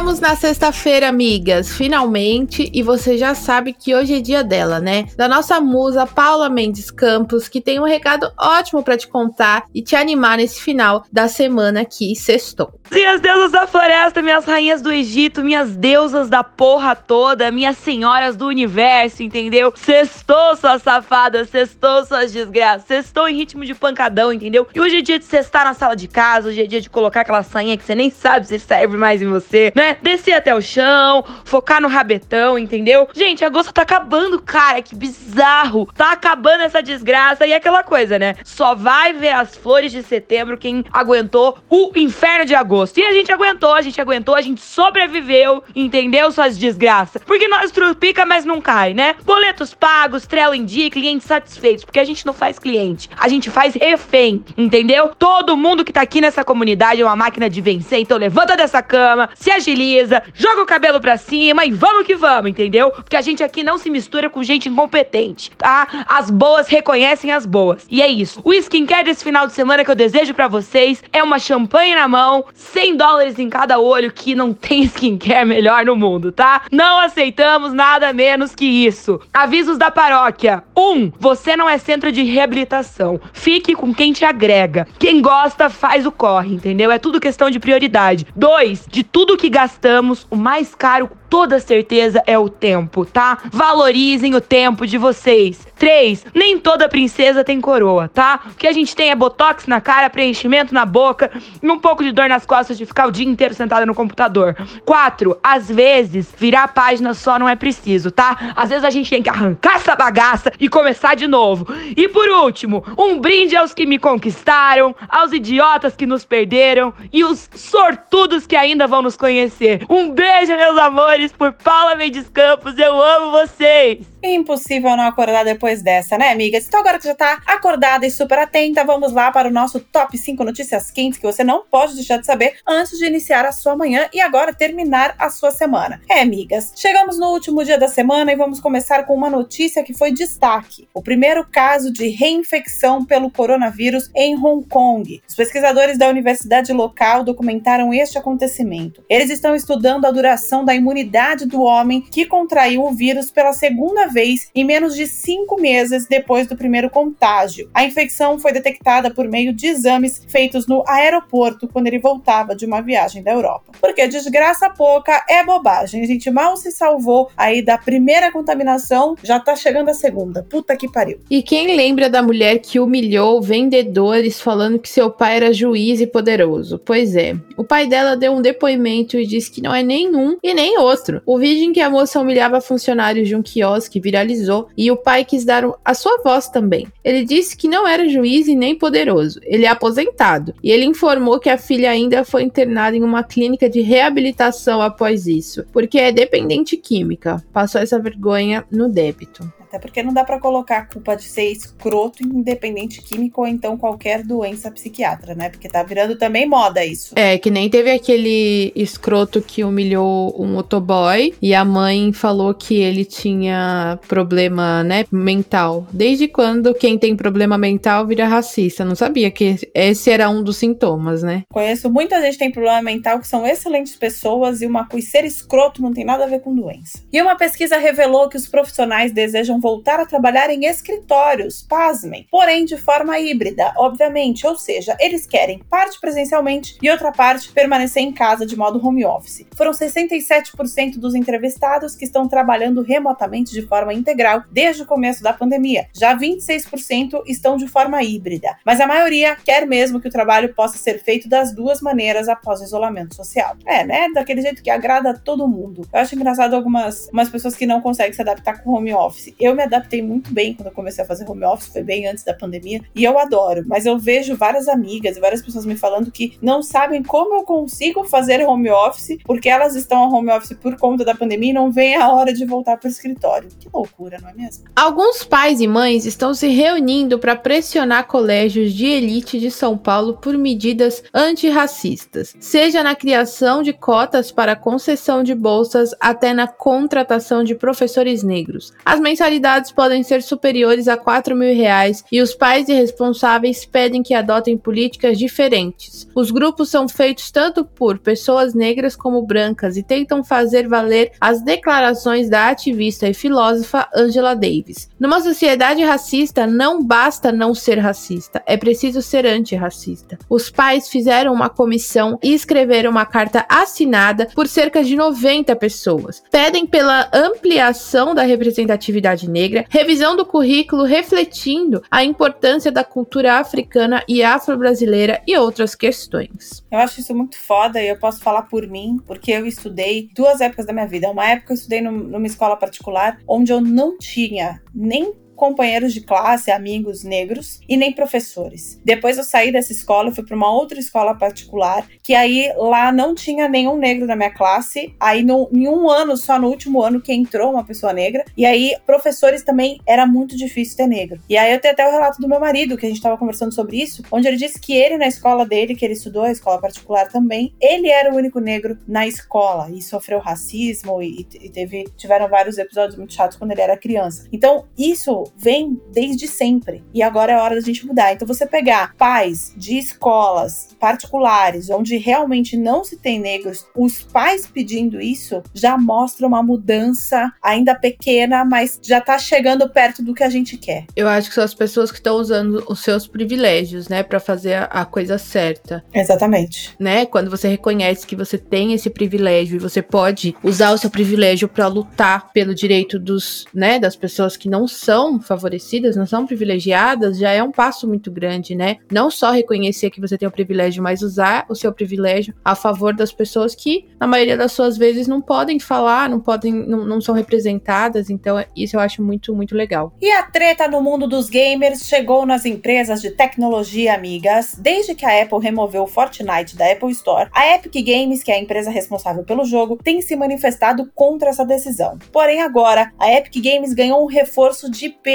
Chegamos na sexta-feira, amigas, finalmente, e você já sabe que hoje é dia dela, né? Da nossa musa Paula Mendes Campos, que tem um recado ótimo para te contar e te animar nesse final da semana que sextou. Minhas deusas da floresta, minhas rainhas do Egito, minhas deusas da porra toda, minhas senhoras do universo, entendeu? Sextou, suas safadas, sextou, suas desgraças, sextou em ritmo de pancadão, entendeu? E hoje é dia de cestar na sala de casa, hoje é dia de colocar aquela sainha que você nem sabe se serve mais em você, né? Descer até o chão, focar no rabetão, entendeu? Gente, agosto tá acabando, cara, que bizarro. Tá acabando essa desgraça e aquela coisa, né? Só vai ver as flores de setembro quem aguentou o inferno de agosto. E a gente aguentou, a gente aguentou, a gente sobreviveu, entendeu? Suas desgraças. Porque nós trupica, mas não cai, né? Boletos pagos, Trello em dia, clientes satisfeitos. Porque a gente não faz cliente, a gente faz refém, entendeu? Todo mundo que tá aqui nessa comunidade é uma máquina de vencer, então levanta dessa cama, se agiliza, joga o cabelo pra cima e vamos que vamos, entendeu? Porque a gente aqui não se mistura com gente incompetente, tá? As boas reconhecem as boas. E é isso. O skincare desse final de semana que eu desejo para vocês é uma champanhe na mão, 100 dólares em cada olho, que não tem skincare melhor no mundo, tá? Não aceitamos nada menos que isso. Avisos da paróquia. Um, você não é centro de reabilitação. Fique com quem te agrega. Quem gosta faz o corre, entendeu? É tudo questão de prioridade. Dois, de tudo que gastamos, o mais caro toda certeza é o tempo, tá? Valorizem o tempo de vocês. 3. Nem toda princesa tem coroa, tá? O que a gente tem é botox na cara, preenchimento na boca e um pouco de dor nas costas de ficar o dia inteiro sentada no computador. 4. Às vezes, virar a página só não é preciso, tá? Às vezes a gente tem que arrancar essa bagaça e começar de novo. E por último, um brinde aos que me conquistaram, aos idiotas que nos perderam e os sortudos que ainda vão nos conhecer. Um beijo, meus amores, por Paula Mendes Campos. Eu amo vocês! Impossível não acordar depois dessa, né, amigas? Então, agora que já tá acordada e super atenta, vamos lá para o nosso top 5 notícias quentes que você não pode deixar de saber antes de iniciar a sua manhã e agora terminar a sua semana. É, amigas, chegamos no último dia da semana e vamos começar com uma notícia que foi destaque: o primeiro caso de reinfecção pelo coronavírus em Hong Kong. Os pesquisadores da universidade local documentaram este acontecimento. Eles estão estudando a duração da imunidade do homem que contraiu o vírus pela segunda vez em menos de cinco meses depois do primeiro contágio. A infecção foi detectada por meio de exames feitos no aeroporto quando ele voltava de uma viagem da Europa. Porque desgraça pouca é bobagem. A gente mal se salvou aí da primeira contaminação, já tá chegando a segunda. Puta que pariu. E quem lembra da mulher que humilhou vendedores falando que seu pai era juiz e poderoso? Pois é, o pai dela deu um depoimento e disse que não é nenhum e nem outro. O vídeo em que a moça humilhava funcionários de um quiosque viralizou e o pai quis dar a sua voz também. Ele disse que não era juiz e nem poderoso, ele é aposentado e ele informou que a filha ainda foi internada em uma clínica de reabilitação após isso, porque é dependente química. Passou essa vergonha no débito. Até porque não dá para colocar a culpa de ser escroto independente químico ou então qualquer doença psiquiatra, né? Porque tá virando também moda isso. É, que nem teve aquele escroto que humilhou um motoboy e a mãe falou que ele tinha problema, né, mental. Desde quando quem tem problema mental vira racista? Não sabia que esse era um dos sintomas, né? Conheço muita gente que tem problema mental que são excelentes pessoas e uma ser escroto não tem nada a ver com doença. E uma pesquisa revelou que os profissionais desejam voltar a trabalhar em escritórios, pasmem, porém de forma híbrida, obviamente, ou seja, eles querem parte presencialmente e outra parte permanecer em casa de modo home office. Foram 67% dos entrevistados que estão trabalhando remotamente de forma integral desde o começo da pandemia. Já 26% estão de forma híbrida, mas a maioria quer mesmo que o trabalho possa ser feito das duas maneiras após o isolamento social. É, né? Daquele jeito que agrada a todo mundo. Eu acho engraçado algumas, pessoas que não conseguem se adaptar com home office. Eu Eu me adaptei muito bem quando eu comecei a fazer home office, foi bem antes da pandemia, e eu adoro. Mas eu vejo várias amigas e várias pessoas me falando que não sabem como eu consigo fazer home office, porque elas estão a home office por conta da pandemia e não vem a hora de voltar para o escritório. Que loucura, não é mesmo? Alguns pais e mães estão se reunindo para pressionar colégios de elite de São Paulo por medidas antirracistas, seja na criação de cotas para concessão de bolsas até na contratação de professores negros. As mensalidades podem ser superiores a 4 mil reais e os pais e responsáveis pedem que adotem políticas diferentes. Os grupos são feitos tanto por pessoas negras como brancas e tentam fazer valer as declarações da ativista e filósofa Angela Davis. Numa sociedade racista, não basta não ser racista, é preciso ser antirracista. Os pais fizeram uma comissão e escreveram uma carta assinada por cerca de 90 pessoas. Pedem pela ampliação da representatividade negra, revisão do currículo refletindo a importância da cultura africana e afro-brasileira e outras questões. Eu acho isso muito foda e eu posso falar por mim, porque eu estudei duas épocas da minha vida. Uma época eu estudei numa escola particular onde eu não tinha nem companheiros de classe, amigos negros e nem professores. Depois eu saí dessa escola, fui para uma outra escola particular, que aí lá não tinha nenhum negro na minha classe. Aí no, em um ano, só no último ano que entrou uma pessoa negra. E aí professores também era muito difícil ter negro. E aí eu tenho até o relato do meu marido, que a gente estava conversando sobre isso, onde ele disse que ele na escola dele, que ele estudou, a escola particular também, ele era o único negro na escola e sofreu racismo e, e teve tiveram vários episódios muito chatos quando ele era criança. Então, isso vem desde sempre. E agora é hora da gente mudar. Então, você pegar pais de escolas particulares, onde realmente não se tem negros, os pais pedindo isso já mostra uma mudança ainda pequena, mas já tá chegando perto do que a gente quer. Eu acho que são as pessoas que estão usando os seus privilégios, né, para fazer a, a coisa certa. Exatamente. Né? Quando você reconhece que você tem esse privilégio e você pode usar o seu privilégio para lutar pelo direito dos, né, das pessoas que não são favorecidas, não são privilegiadas, já é um passo muito grande, né? Não só reconhecer que você tem o privilégio, mas usar o seu privilégio a favor das pessoas que, na maioria das suas vezes, não podem falar, não podem, não, não são representadas. Então, isso eu acho muito, muito legal. E a treta no mundo dos gamers chegou nas empresas de tecnologia, amigas. Desde que a Apple removeu o Fortnite da Apple Store, a Epic Games, que é a empresa responsável pelo jogo, tem se manifestado contra essa decisão. Porém, agora, a Epic Games ganhou um reforço de peso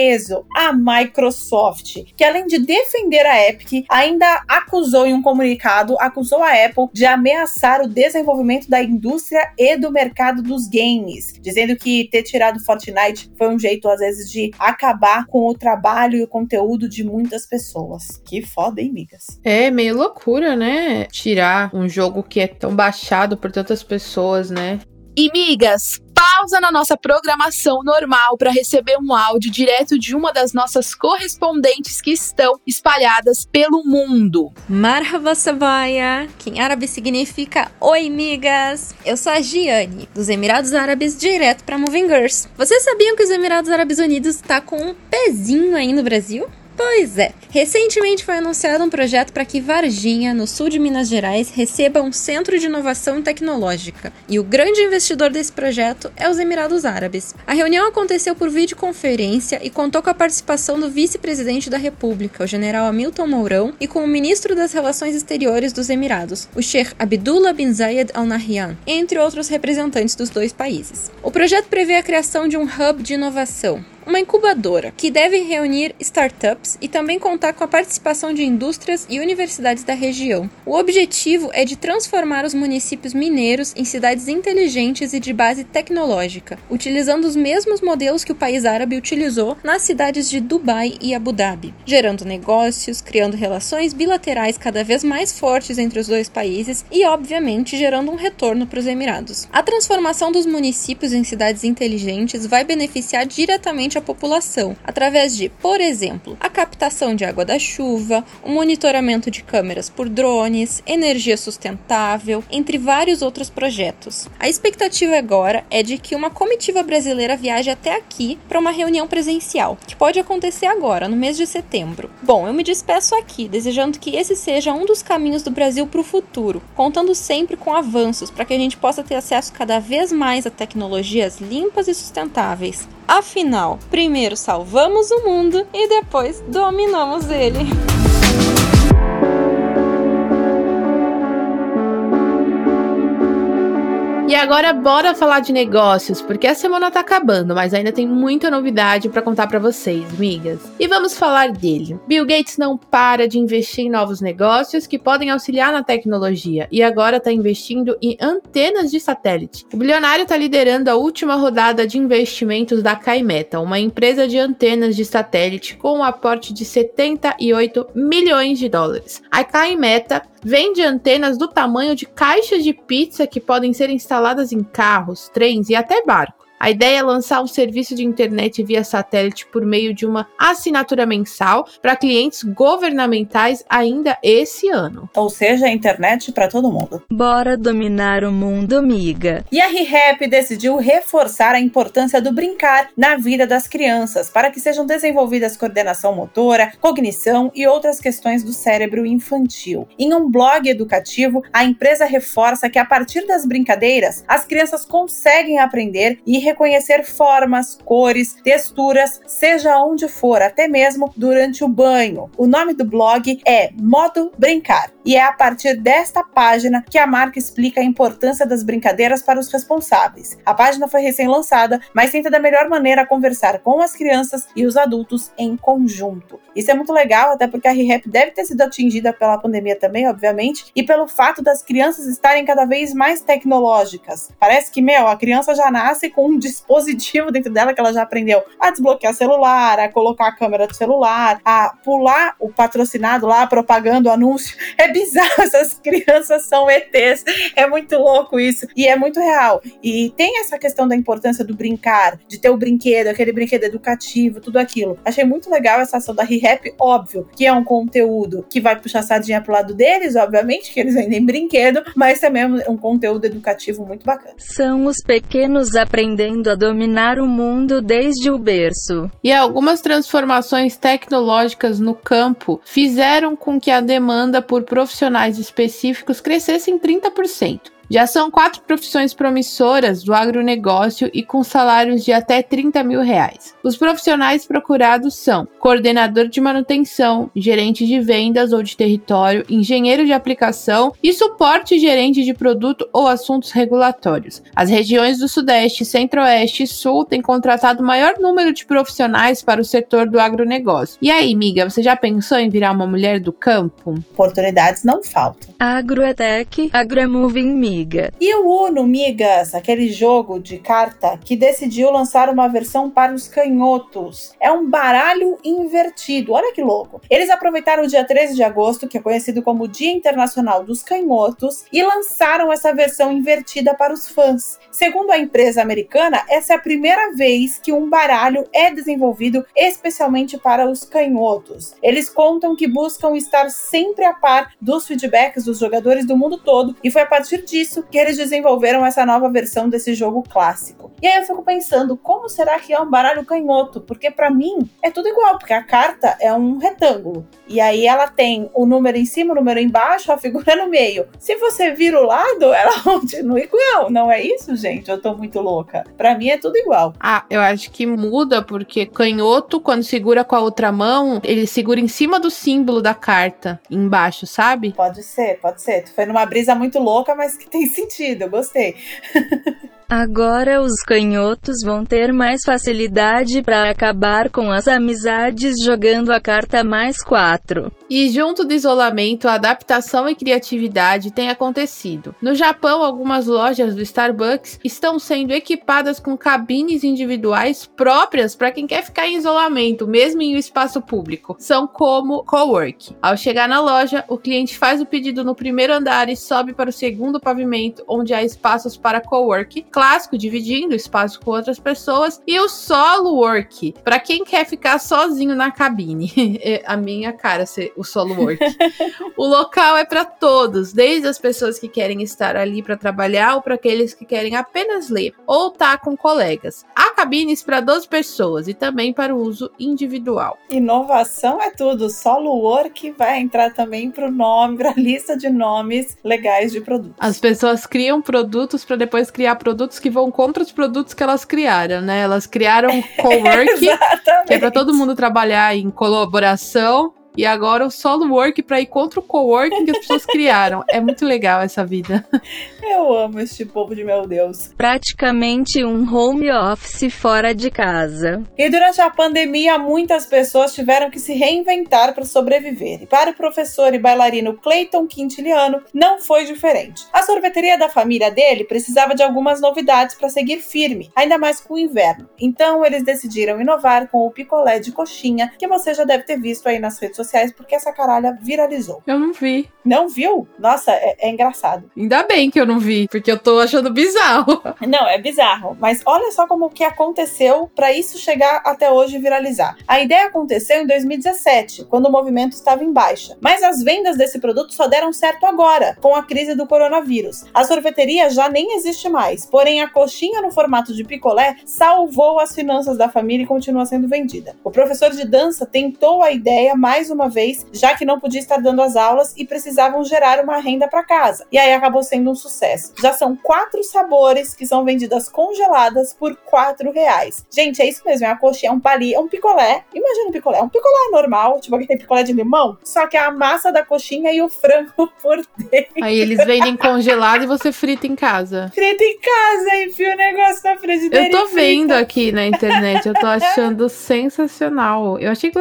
a Microsoft, que além de defender a Epic, ainda acusou em um comunicado, acusou a Apple de ameaçar o desenvolvimento da indústria e do mercado dos games, dizendo que ter tirado Fortnite foi um jeito às vezes de acabar com o trabalho e o conteúdo de muitas pessoas. Que foda, hein, migas? É meio loucura, né? Tirar um jogo que é tão baixado por tantas pessoas, né? E migas, pausa na nossa programação normal para receber um áudio direto de uma das nossas correspondentes que estão espalhadas pelo mundo. Marhaba Sabaya, que em árabe significa Oi, migas. Eu sou a Giane, dos Emirados Árabes, direto para Moving Girls. Vocês sabiam que os Emirados Árabes Unidos está com um pezinho aí no Brasil? Pois é. Recentemente foi anunciado um projeto para que Varginha, no sul de Minas Gerais, receba um centro de inovação tecnológica. E o grande investidor desse projeto é os Emirados Árabes. A reunião aconteceu por videoconferência e contou com a participação do vice-presidente da República, o general Hamilton Mourão, e com o ministro das Relações Exteriores dos Emirados, o Sheikh Abdullah bin Zayed Al Nahyan, entre outros representantes dos dois países. O projeto prevê a criação de um hub de inovação, uma incubadora que deve reunir startups e também contar com a participação de indústrias e universidades da região. O objetivo é de transformar os municípios mineiros em cidades inteligentes e de base tecnológica, utilizando os mesmos modelos que o país árabe utilizou nas cidades de Dubai e Abu Dhabi, gerando negócios, criando relações bilaterais cada vez mais fortes entre os dois países e, obviamente, gerando um retorno para os Emirados. A transformação dos municípios em cidades inteligentes vai beneficiar diretamente a população, através de, por exemplo, a captação de água da chuva, o monitoramento de câmeras por drones, energia sustentável, entre vários outros projetos. A expectativa agora é de que uma comitiva brasileira viaje até aqui para uma reunião presencial, que pode acontecer agora, no mês de setembro. Bom, eu me despeço aqui, desejando que esse seja um dos caminhos do Brasil para o futuro, contando sempre com avanços para que a gente possa ter acesso cada vez mais a tecnologias limpas e sustentáveis. Afinal, primeiro salvamos o mundo e depois dominamos ele. Agora bora falar de negócios, porque a semana tá acabando, mas ainda tem muita novidade para contar para vocês, migas. E vamos falar dele. Bill Gates não para de investir em novos negócios que podem auxiliar na tecnologia e agora tá investindo em antenas de satélite. O bilionário tá liderando a última rodada de investimentos da Kaimeta, uma empresa de antenas de satélite com um aporte de 78 milhões de dólares. A Kaimeta vende antenas do tamanho de caixas de pizza que podem ser instaladas em carros, trens e até barcos. A ideia é lançar um serviço de internet via satélite por meio de uma assinatura mensal para clientes governamentais ainda esse ano. Ou seja, a internet para todo mundo. Bora dominar o mundo, amiga. E a ReHap decidiu reforçar a importância do brincar na vida das crianças para que sejam desenvolvidas coordenação motora, cognição e outras questões do cérebro infantil. Em um blog educativo, a empresa reforça que a partir das brincadeiras, as crianças conseguem aprender e reconhecer formas, cores, texturas, seja onde for, até mesmo durante o banho. O nome do blog é Modo Brincar e é a partir desta página que a marca explica a importância das brincadeiras para os responsáveis. A página foi recém-lançada, mas tenta da melhor maneira conversar com as crianças e os adultos em conjunto. Isso é muito legal, até porque a ReHap deve ter sido atingida pela pandemia também, obviamente, e pelo fato das crianças estarem cada vez mais tecnológicas. Parece que, meu, a criança já nasce com um dispositivo dentro dela que ela já aprendeu a desbloquear celular, a colocar a câmera do celular, a pular o patrocinado lá, propagando o anúncio. É bizarro, essas crianças são ETs. É muito louco isso. E é muito real. E tem essa questão da importância do brincar, de ter o brinquedo, aquele brinquedo educativo, tudo aquilo. Achei muito legal essa ação da ReHap, óbvio, que é um conteúdo que vai puxar a sardinha pro lado deles, obviamente, que eles vendem brinquedo, mas também é um conteúdo educativo muito bacana. São os pequenos aprendendo a dominar o mundo desde o berço. E algumas transformações tecnológicas no campo fizeram com que a demanda por profissionais específicos crescesse em 30%. Já são quatro profissões promissoras do agronegócio e com salários de até 30 mil reais. Os profissionais procurados são coordenador de manutenção, gerente de vendas ou de território, engenheiro de aplicação e suporte gerente de produto ou assuntos regulatórios. As regiões do Sudeste, Centro-Oeste e Sul têm contratado o maior número de profissionais para o setor do agronegócio. E aí, miga, você já pensou em virar uma mulher do campo? Oportunidades não faltam. Agroetec, Agromoving Me E o Uno Migas, aquele jogo de carta que decidiu lançar uma versão para os canhotos. É um baralho invertido, olha que louco. Eles aproveitaram o dia 13 de agosto, que é conhecido como Dia Internacional dos Canhotos, e lançaram essa versão invertida para os fãs. Segundo a empresa americana, essa é a primeira vez que um baralho é desenvolvido especialmente para os canhotos. Eles contam que buscam estar sempre a par dos feedbacks dos jogadores do mundo todo, e foi a partir disso isso que eles desenvolveram essa nova versão desse jogo clássico. E aí eu fico pensando, como será que é um baralho canhoto? Porque para mim é tudo igual, porque a carta é um retângulo. E aí ela tem o número em cima, o número embaixo, a figura no meio. Se você vira o lado, ela continua igual. Não é isso, gente? Eu tô muito louca. Para mim é tudo igual. Ah, eu acho que muda porque canhoto, quando segura com a outra mão, ele segura em cima do símbolo da carta, embaixo, sabe? Pode ser, pode ser. Tu foi numa brisa muito louca, mas que tem sentido, eu gostei. Agora os canhotos vão ter mais facilidade para acabar com as amizades jogando a carta mais quatro. E junto do isolamento, adaptação e criatividade têm acontecido. No Japão, algumas lojas do Starbucks estão sendo equipadas com cabines individuais próprias para quem quer ficar em isolamento, mesmo em um espaço público. São como cowork. Ao chegar na loja, o cliente faz o pedido no primeiro andar e sobe para o segundo pavimento, onde há espaços para cowork clássico, dividindo espaço com outras pessoas, e o solo work, para quem quer ficar sozinho na cabine. É a minha cara ser o solo work. o local é para todos, desde as pessoas que querem estar ali para trabalhar ou para aqueles que querem apenas ler ou estar tá com colegas. A cabines para 12 pessoas e também para o uso individual. Inovação é tudo. Solo Work vai entrar também para o nome, para a lista de nomes legais de produtos. As pessoas criam produtos para depois criar produtos que vão contra os produtos que elas criaram, né? Elas criaram cowork, que é para todo mundo trabalhar em colaboração e agora o solo work para ir contra o coworking que as pessoas criaram. É muito legal essa vida. Eu amo este povo de meu Deus. Praticamente um home office fora de casa. E durante a pandemia, muitas pessoas tiveram que se reinventar para sobreviver. E para o professor e bailarino Clayton Quintiliano, não foi diferente. A sorveteria da família dele precisava de algumas novidades para seguir firme, ainda mais com o inverno. Então, eles decidiram inovar com o picolé de coxinha, que você já deve ter visto aí nas redes sociais sociais porque essa caralha viralizou. Eu não vi. Não viu? Nossa, é, é, engraçado. Ainda bem que eu não vi, porque eu tô achando bizarro. Não, é bizarro. Mas olha só como que aconteceu para isso chegar até hoje e viralizar. A ideia aconteceu em 2017, quando o movimento estava em baixa. Mas as vendas desse produto só deram certo agora, com a crise do coronavírus. A sorveteria já nem existe mais, porém a coxinha no formato de picolé salvou as finanças da família e continua sendo vendida. O professor de dança tentou a ideia mais uma vez, já que não podia estar dando as aulas e precisavam gerar uma renda para casa. E aí acabou sendo um sucesso. Já são quatro sabores que são vendidas congeladas por quatro reais. Gente, é isso mesmo, é uma coxinha, é um pali, é um picolé. Imagina um picolé, é um picolé normal, tipo aquele picolé de limão, só que é a massa da coxinha e o frango por dentro. Aí eles vendem congelado e você frita em casa. Frita em casa, enfia o negócio na frigideira. Eu tô vendo aqui na internet, eu tô achando sensacional. Eu achei,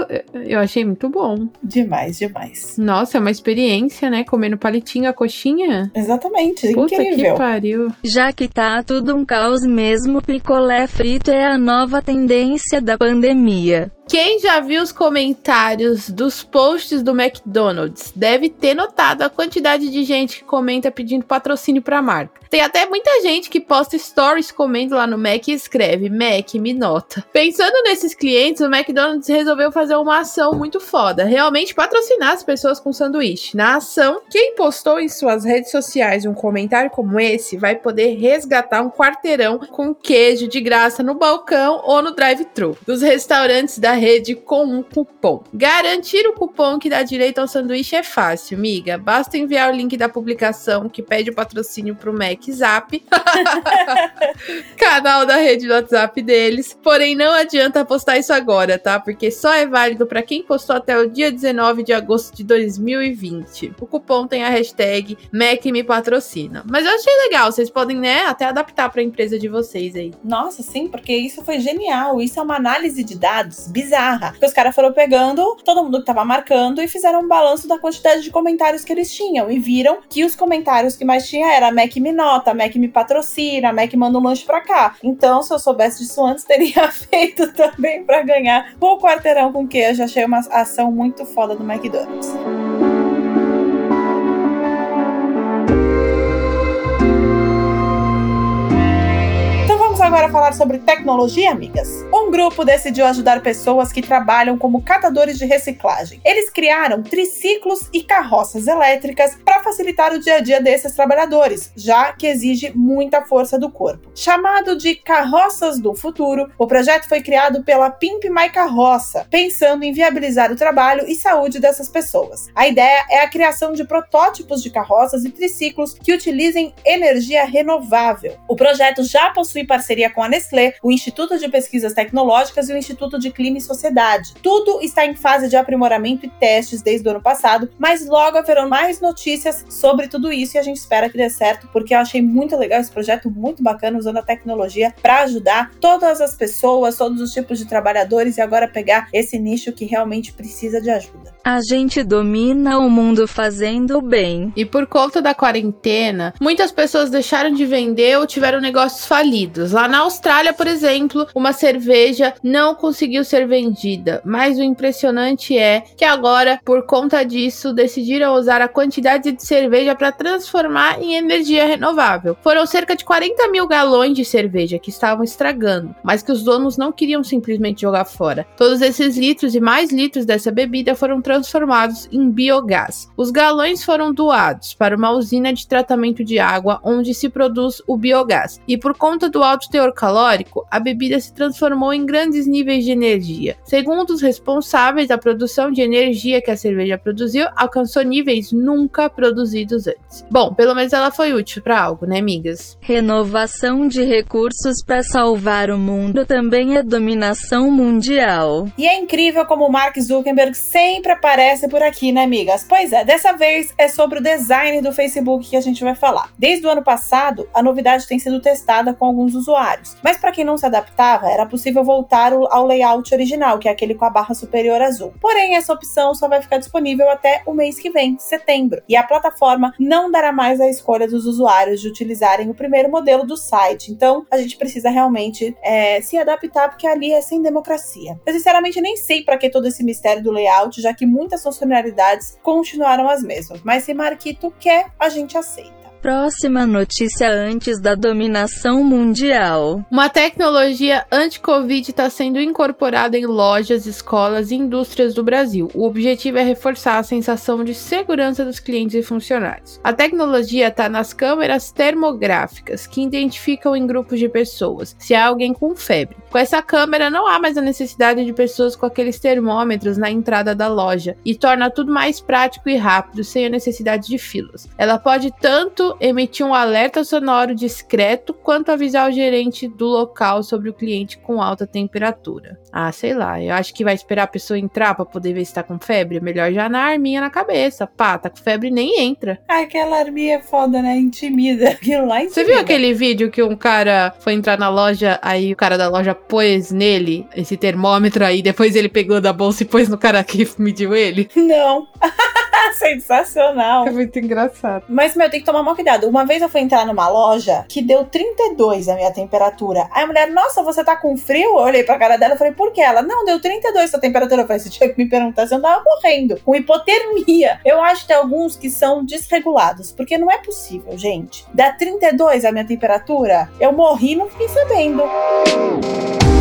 eu achei muito bom. Demais, demais. Nossa, é uma experiência, né? Comendo palitinho a coxinha. Exatamente, Puta incrível. que pariu. Já que tá tudo um caos mesmo, picolé frito é a nova tendência da pandemia. Quem já viu os comentários dos posts do McDonald's deve ter notado a quantidade de gente que comenta pedindo patrocínio para a marca. Tem até muita gente que posta stories comendo lá no Mac e escreve Mac me nota. Pensando nesses clientes, o McDonald's resolveu fazer uma ação muito foda, realmente patrocinar as pessoas com sanduíche. Na ação, quem postou em suas redes sociais um comentário como esse vai poder resgatar um quarteirão com queijo de graça no balcão ou no drive-thru dos restaurantes da rede com um cupom. Garantir o cupom que dá direito ao sanduíche é fácil, miga. Basta enviar o link da publicação que pede o patrocínio pro Mac Zap, canal da rede do WhatsApp deles. Porém, não adianta postar isso agora, tá? Porque só é válido para quem postou até o dia 19 de agosto de 2020. O cupom tem a hashtag Mac me patrocina. Mas eu achei legal, vocês podem, né, até adaptar para a empresa de vocês aí. Nossa, sim, porque isso foi genial. Isso é uma análise de dados bizarra. Porque os caras foram pegando todo mundo que tava marcando e fizeram um balanço da quantidade de comentários que eles tinham. E viram que os comentários que mais tinha era Mac me nota, Mac me patrocina, Mac manda um lanche pra cá. Então, se eu soubesse disso antes, teria feito também para ganhar o quarteirão com queijo. Achei uma ação muito foda do McDonald's. Agora falar sobre tecnologia, amigas. Um grupo decidiu ajudar pessoas que trabalham como catadores de reciclagem. Eles criaram triciclos e carroças elétricas para facilitar o dia a dia desses trabalhadores, já que exige muita força do corpo. Chamado de Carroças do Futuro, o projeto foi criado pela Pimp My Carroça, pensando em viabilizar o trabalho e saúde dessas pessoas. A ideia é a criação de protótipos de carroças e triciclos que utilizem energia renovável. O projeto já possui parceria parceria com a Nestlé, o Instituto de Pesquisas Tecnológicas e o Instituto de Clima e Sociedade. Tudo está em fase de aprimoramento e testes desde o ano passado, mas logo haverão mais notícias sobre tudo isso e a gente espera que dê certo, porque eu achei muito legal esse projeto, muito bacana, usando a tecnologia para ajudar todas as pessoas, todos os tipos de trabalhadores e agora pegar esse nicho que realmente precisa de ajuda. A gente domina o mundo fazendo bem. E por conta da quarentena, muitas pessoas deixaram de vender ou tiveram negócios falidos. Lá na Austrália, por exemplo, uma cerveja não conseguiu ser vendida, mas o impressionante é que agora, por conta disso, decidiram usar a quantidade de cerveja para transformar em energia renovável. Foram cerca de 40 mil galões de cerveja que estavam estragando, mas que os donos não queriam simplesmente jogar fora. Todos esses litros e mais litros dessa bebida foram transformados em biogás. Os galões foram doados para uma usina de tratamento de água onde se produz o biogás. E por conta do alto teor calórico, a bebida se transformou em grandes níveis de energia. Segundo os responsáveis, a produção de energia que a cerveja produziu alcançou níveis nunca produzidos antes. Bom, pelo menos ela foi útil para algo, né, amigas? Renovação de recursos para salvar o mundo também é dominação mundial. E é incrível como o Mark Zuckerberg sempre aparece por aqui, né, amigas? Pois é, dessa vez é sobre o design do Facebook que a gente vai falar. Desde o ano passado, a novidade tem sido testada com alguns usuários, mas para quem não se adaptava, era possível voltar ao layout original, que é aquele com a barra superior azul. Porém, essa opção só vai ficar disponível até o mês que vem, setembro, e a plataforma não dará mais a escolha dos usuários de utilizarem o primeiro modelo do site. Então, a gente precisa realmente é, se adaptar, porque ali é sem democracia. Eu, sinceramente, nem sei para que todo esse mistério do layout, já que muitas funcionalidades continuaram as mesmas. Mas se Marquito quer, a gente aceita. Próxima notícia antes da dominação mundial. Uma tecnologia anti-Covid está sendo incorporada em lojas, escolas e indústrias do Brasil. O objetivo é reforçar a sensação de segurança dos clientes e funcionários. A tecnologia está nas câmeras termográficas, que identificam em grupos de pessoas se há alguém com febre. Com essa câmera, não há mais a necessidade de pessoas com aqueles termômetros na entrada da loja e torna tudo mais prático e rápido, sem a necessidade de filas. Ela pode tanto emitir um alerta sonoro discreto quanto avisar o gerente do local sobre o cliente com alta temperatura. Ah, sei lá, eu acho que vai esperar a pessoa entrar para poder ver se tá com febre. Melhor já na arminha na cabeça. Pá, tá com febre nem entra. Aquela arminha é foda, né? Intimida. Aquilo lá intimida. Você viu aquele vídeo que um cara foi entrar na loja, aí o cara da loja pôs nele esse termômetro aí, depois ele pegou da bolsa e pôs no cara que mediu ele? Não. Sensacional. É muito engraçado. Mas, meu, tem que tomar muito cuidado. Uma vez eu fui entrar numa loja que deu 32 a minha temperatura. Aí a mulher, nossa, você tá com frio? Eu olhei pra cara dela e falei, por que? Ela, não, deu 32 a temperatura. Eu falei, você tinha que me perguntar se eu tava morrendo. Com hipotermia. Eu acho que tem alguns que são desregulados. Porque não é possível, gente. Dá 32 a minha temperatura? Eu morri e não fiquei sabendo. Então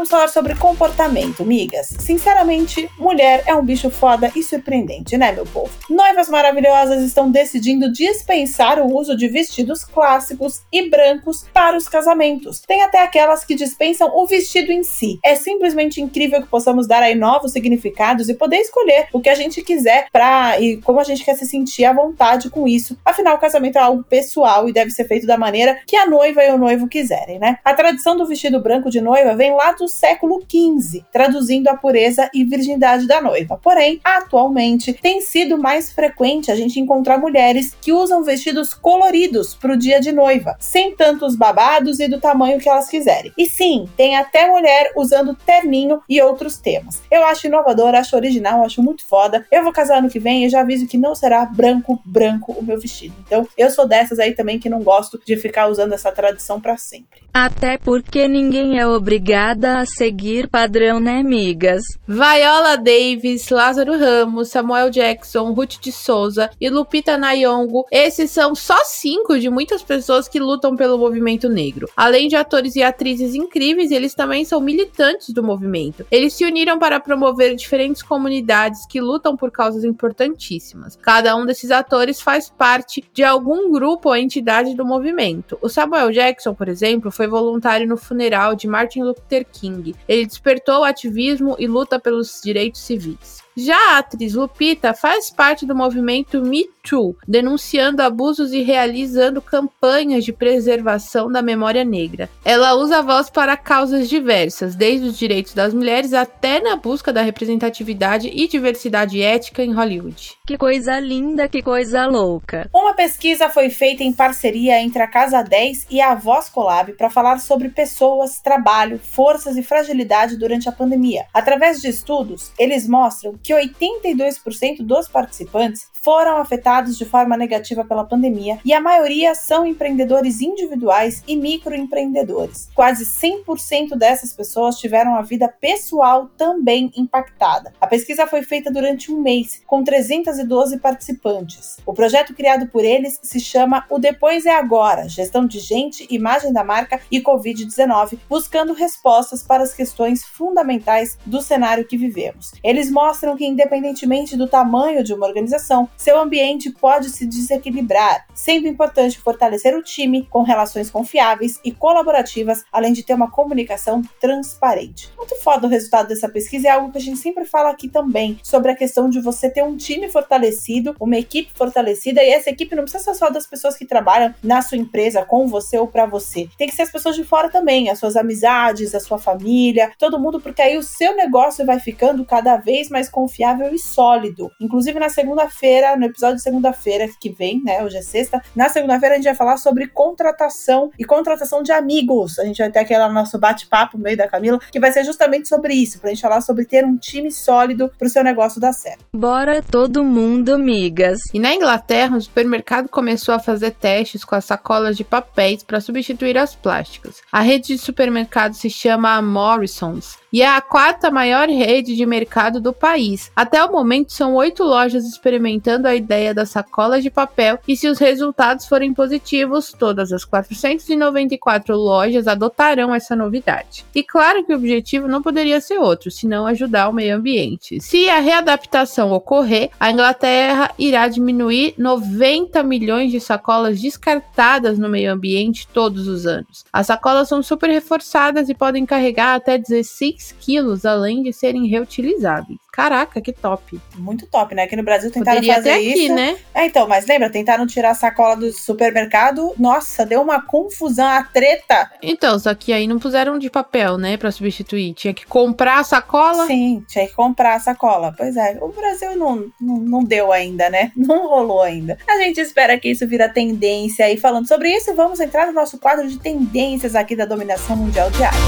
vamos falar sobre comportamento, migas. Sinceramente, mulher é um bicho foda e surpreendente, né, meu povo? Noivas maravilhosas estão decidindo dispensar o uso de vestidos clássicos e brancos para os casamentos. Tem até aquelas que dispensam o vestido em si. É simplesmente incrível que possamos dar aí novos significados e poder escolher o que a gente quiser para e como a gente quer se sentir à vontade com isso. Afinal, o casamento é algo pessoal e deve ser feito da maneira que a noiva e o noivo quiserem, né? A tradição do vestido branco de noiva vem lá do século XV, traduzindo a pureza e virgindade da noiva. Porém, atualmente tem sido mais frequente a gente encontrar mulheres que usam vestidos coloridos para o dia de noiva, sem tantos babados e do tamanho que elas quiserem. E sim, tem até mulher usando terninho e outros temas. Eu acho inovador, acho original, acho muito foda. Eu vou casar ano que vem e já aviso que não será branco, branco o meu vestido. Então, eu sou dessas aí também que não gosto de ficar usando essa tradição para sempre. Até porque ninguém é obrigada a seguir padrão, né, amigas? Viola Davis, Lázaro Ramos, Samuel Jackson, Ruth de Souza e Lupita Nyong'o. Esses são só cinco de muitas pessoas que lutam pelo movimento negro. Além de atores e atrizes incríveis, eles também são militantes do movimento. Eles se uniram para promover diferentes comunidades que lutam por causas importantíssimas. Cada um desses atores faz parte de algum grupo ou entidade do movimento. O Samuel Jackson, por exemplo, foi voluntário no funeral de Martin Luther King. Ele despertou o ativismo e luta pelos direitos civis. Já a atriz Lupita faz parte do movimento Me Too, denunciando abusos e realizando campanhas de preservação da memória negra. Ela usa a voz para causas diversas, desde os direitos das mulheres até na busca da representatividade e diversidade ética em Hollywood. Que coisa linda, que coisa louca. Uma pesquisa foi feita em parceria entre a Casa 10 e a Voz Colab para falar sobre pessoas, trabalho, forças e fragilidade durante a pandemia. Através de estudos, eles mostram que 82% dos participantes foram afetados de forma negativa pela pandemia e a maioria são empreendedores individuais e microempreendedores. Quase 100% dessas pessoas tiveram a vida pessoal também impactada. A pesquisa foi feita durante um mês, com 312 participantes. O projeto criado por eles se chama O Depois é Agora Gestão de Gente, Imagem da Marca e Covid-19, buscando respostas para as questões fundamentais do cenário que vivemos. Eles mostram que, independentemente do tamanho de uma organização, seu ambiente pode se desequilibrar, sendo importante fortalecer o time com relações confiáveis e colaborativas, além de ter uma comunicação transparente. Muito foda o resultado dessa pesquisa é algo que a gente sempre fala aqui também, sobre a questão de você ter um time fortalecido, uma equipe fortalecida, e essa equipe não precisa ser só das pessoas que trabalham na sua empresa, com você ou para você. Tem que ser as pessoas de fora também, as suas amizades, a sua família, todo mundo, porque aí o seu negócio vai ficando cada vez mais confiável e sólido. Inclusive na segunda-feira, no episódio de segunda-feira que vem, né, hoje é sexta, na segunda-feira a gente vai falar sobre contratação e contratação de amigos. A gente vai ter aquele nosso bate-papo no meio da Camila, que vai ser justamente sobre isso, pra gente falar sobre ter um time sólido pro seu negócio dar certo. Bora todo mundo, migas. E na Inglaterra, o supermercado começou a fazer testes com as sacolas de papéis para substituir as plásticas. A rede de supermercados se chama Morrisons e é a quarta maior rede de mercado do país. Até o momento, são oito lojas experimentando a ideia das sacolas de papel e se os resultados forem positivos, todas as 494 lojas adotarão essa novidade. E claro que o objetivo não poderia ser outro, senão ajudar o meio ambiente. Se a readaptação ocorrer, a Inglaterra irá diminuir 90 milhões de sacolas descartadas no meio ambiente todos os anos. As sacolas são super reforçadas e podem carregar até 16 quilos, além de serem reutilizáveis. Caraca, que top. Muito top, né? Aqui no Brasil tentaram Poderia fazer ter aqui, isso. né? É, então, mas lembra, tentaram tirar a sacola do supermercado. Nossa, deu uma confusão, a treta. Então, só que aí não puseram de papel, né, Pra substituir. Tinha que comprar a sacola. Sim, tinha que comprar a sacola. Pois é, o Brasil não, não, não deu ainda, né? Não rolou ainda. A gente espera que isso vira tendência. E falando sobre isso, vamos entrar no nosso quadro de tendências aqui da dominação mundial diária.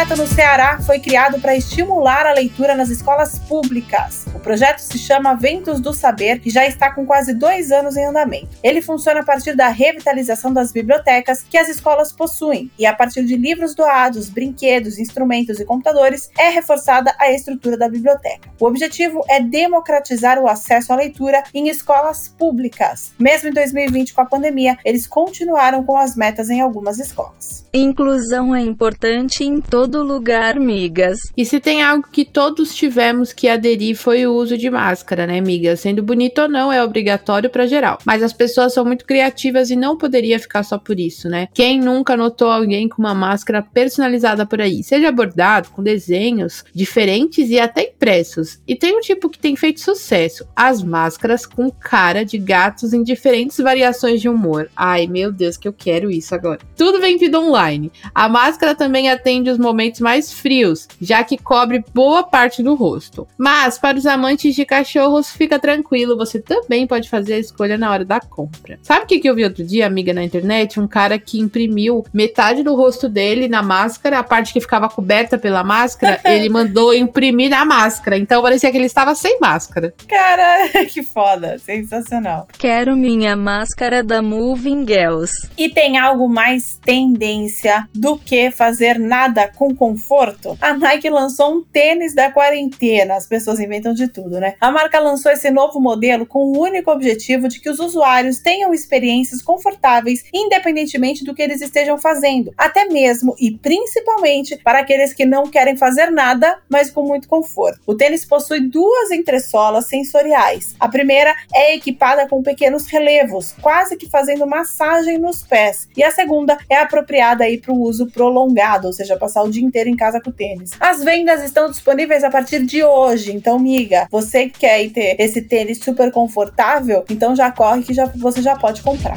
Projeto no Ceará foi criado para estimular a leitura nas escolas públicas. O projeto se chama Ventos do Saber e já está com quase dois anos em andamento. Ele funciona a partir da revitalização das bibliotecas que as escolas possuem e a partir de livros doados, brinquedos, instrumentos e computadores é reforçada a estrutura da biblioteca. O objetivo é democratizar o acesso à leitura em escolas públicas. Mesmo em 2020 com a pandemia, eles continuaram com as metas em algumas escolas. Inclusão é importante em todo lugar, migas. E se tem algo que todos tivemos que aderir foi o uso de máscara, né, amiga? Sendo bonito ou não, é obrigatório para geral. Mas as pessoas são muito criativas e não poderia ficar só por isso, né? Quem nunca notou alguém com uma máscara personalizada por aí? Seja bordado, com desenhos diferentes e até impressos. E tem um tipo que tem feito sucesso: as máscaras com cara de gatos em diferentes variações de humor. Ai, meu Deus, que eu quero isso agora. Tudo vendido online. A máscara também atende os momentos mais frios, já que cobre boa parte do rosto. Mas para os amantes de cachorros, fica tranquilo, você também pode fazer a escolha na hora da compra. Sabe o que, que eu vi outro dia, amiga, na internet? Um cara que imprimiu metade do rosto dele na máscara, a parte que ficava coberta pela máscara, ele mandou imprimir na máscara. Então parecia que ele estava sem máscara. Cara, que foda, sensacional. Quero minha máscara da Moving Girls. E tem algo mais tendência do que fazer nada com conforto? A Nike lançou um tênis da quarentena. As pessoas inventam de tudo, né? A marca lançou esse novo modelo com o único objetivo de que os usuários tenham experiências confortáveis, independentemente do que eles estejam fazendo, até mesmo e principalmente para aqueles que não querem fazer nada, mas com muito conforto. O tênis possui duas entressolas sensoriais. A primeira é equipada com pequenos relevos, quase que fazendo massagem nos pés, e a segunda é apropriada aí para o uso prolongado, ou seja, passar o dia inteiro em casa com o tênis. As vendas estão disponíveis a partir de hoje, então, miga, você que quer ter esse tênis super confortável, então já corre que já, você já pode comprar.